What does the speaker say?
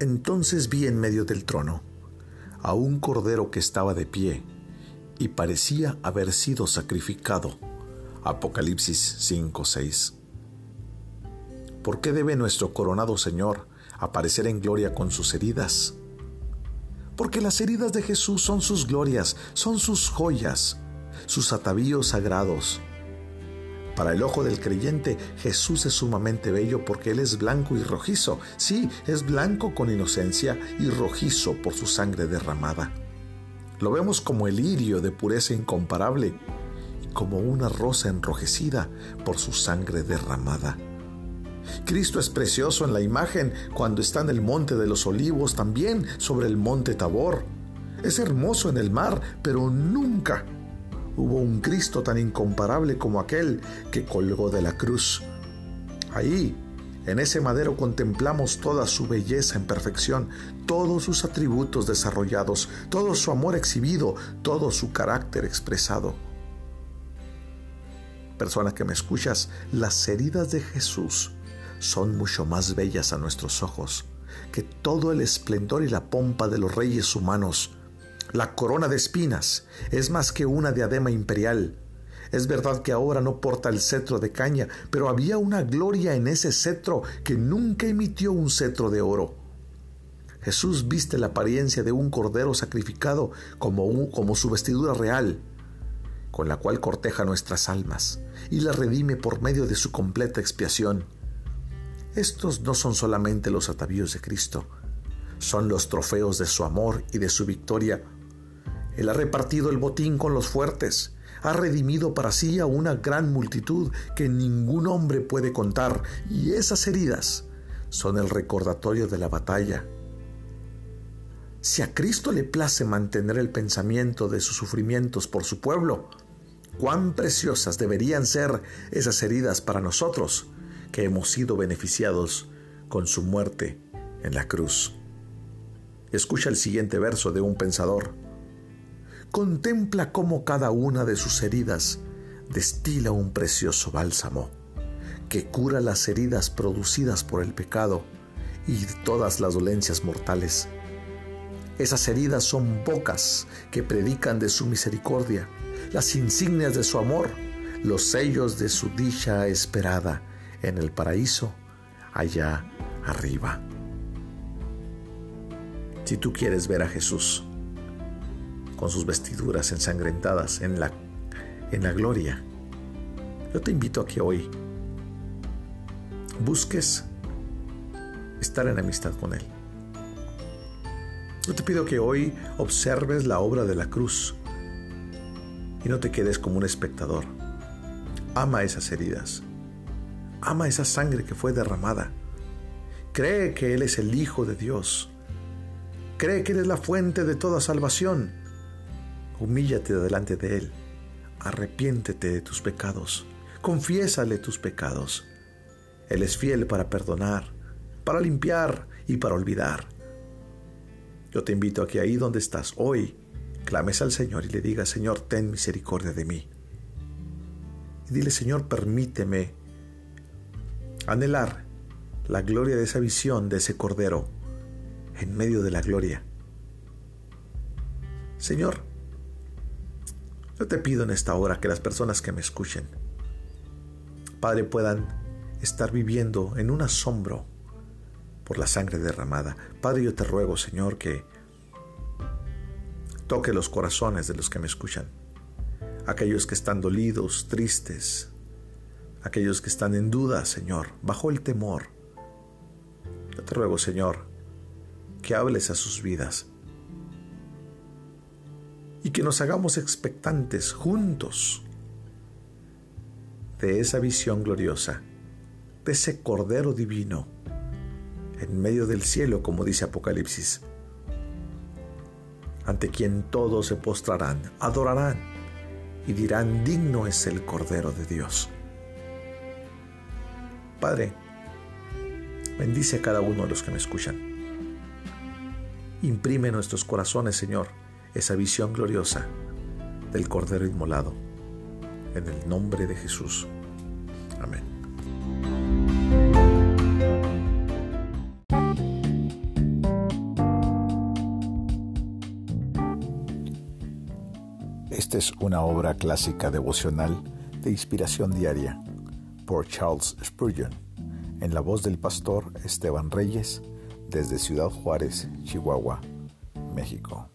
Entonces vi en medio del trono a un cordero que estaba de pie y parecía haber sido sacrificado. Apocalipsis 5:6. ¿Por qué debe nuestro coronado Señor aparecer en gloria con sus heridas? Porque las heridas de Jesús son sus glorias, son sus joyas, sus atavíos sagrados. Para el ojo del creyente, Jesús es sumamente bello porque Él es blanco y rojizo. Sí, es blanco con inocencia y rojizo por su sangre derramada. Lo vemos como el lirio de pureza incomparable como una rosa enrojecida por su sangre derramada. Cristo es precioso en la imagen cuando está en el monte de los olivos, también sobre el monte Tabor. Es hermoso en el mar, pero nunca hubo un Cristo tan incomparable como aquel que colgó de la cruz. Ahí, en ese madero contemplamos toda su belleza en perfección, todos sus atributos desarrollados, todo su amor exhibido, todo su carácter expresado. Persona que me escuchas, las heridas de Jesús son mucho más bellas a nuestros ojos que todo el esplendor y la pompa de los reyes humanos. La corona de espinas es más que una diadema imperial. Es verdad que ahora no porta el cetro de caña, pero había una gloria en ese cetro que nunca emitió un cetro de oro. Jesús viste la apariencia de un cordero sacrificado como, como su vestidura real, con la cual corteja nuestras almas y la redime por medio de su completa expiación. Estos no son solamente los atavíos de Cristo, son los trofeos de su amor y de su victoria. Él ha repartido el botín con los fuertes, ha redimido para sí a una gran multitud que ningún hombre puede contar, y esas heridas son el recordatorio de la batalla. Si a Cristo le place mantener el pensamiento de sus sufrimientos por su pueblo, cuán preciosas deberían ser esas heridas para nosotros, que hemos sido beneficiados con su muerte en la cruz. Escucha el siguiente verso de un pensador. Contempla cómo cada una de sus heridas destila un precioso bálsamo que cura las heridas producidas por el pecado y todas las dolencias mortales. Esas heridas son bocas que predican de su misericordia, las insignias de su amor, los sellos de su dicha esperada en el paraíso allá arriba. Si tú quieres ver a Jesús con sus vestiduras ensangrentadas en la, en la gloria, yo te invito a que hoy busques estar en amistad con Él. Yo te pido que hoy observes la obra de la cruz y no te quedes como un espectador. Ama esas heridas. Ama esa sangre que fue derramada. Cree que Él es el Hijo de Dios. Cree que Él es la fuente de toda salvación. Humíllate delante de Él. Arrepiéntete de tus pecados. Confiésale tus pecados. Él es fiel para perdonar, para limpiar y para olvidar. Yo te invito a que ahí donde estás hoy, clames al Señor y le digas, Señor, ten misericordia de mí. Y dile, Señor, permíteme anhelar la gloria de esa visión, de ese Cordero, en medio de la gloria. Señor, yo te pido en esta hora que las personas que me escuchen, Padre, puedan estar viviendo en un asombro por la sangre derramada. Padre, yo te ruego, Señor, que toque los corazones de los que me escuchan, aquellos que están dolidos, tristes, aquellos que están en duda, Señor, bajo el temor. Yo te ruego, Señor, que hables a sus vidas y que nos hagamos expectantes juntos de esa visión gloriosa, de ese Cordero Divino en medio del cielo, como dice Apocalipsis, ante quien todos se postrarán, adorarán y dirán, digno es el Cordero de Dios. Padre, bendice a cada uno de los que me escuchan. Imprime nuestros corazones, Señor, esa visión gloriosa del Cordero Inmolado. En el nombre de Jesús. Amén. Esta es una obra clásica devocional de inspiración diaria por Charles Spurgeon, en la voz del pastor Esteban Reyes, desde Ciudad Juárez, Chihuahua, México.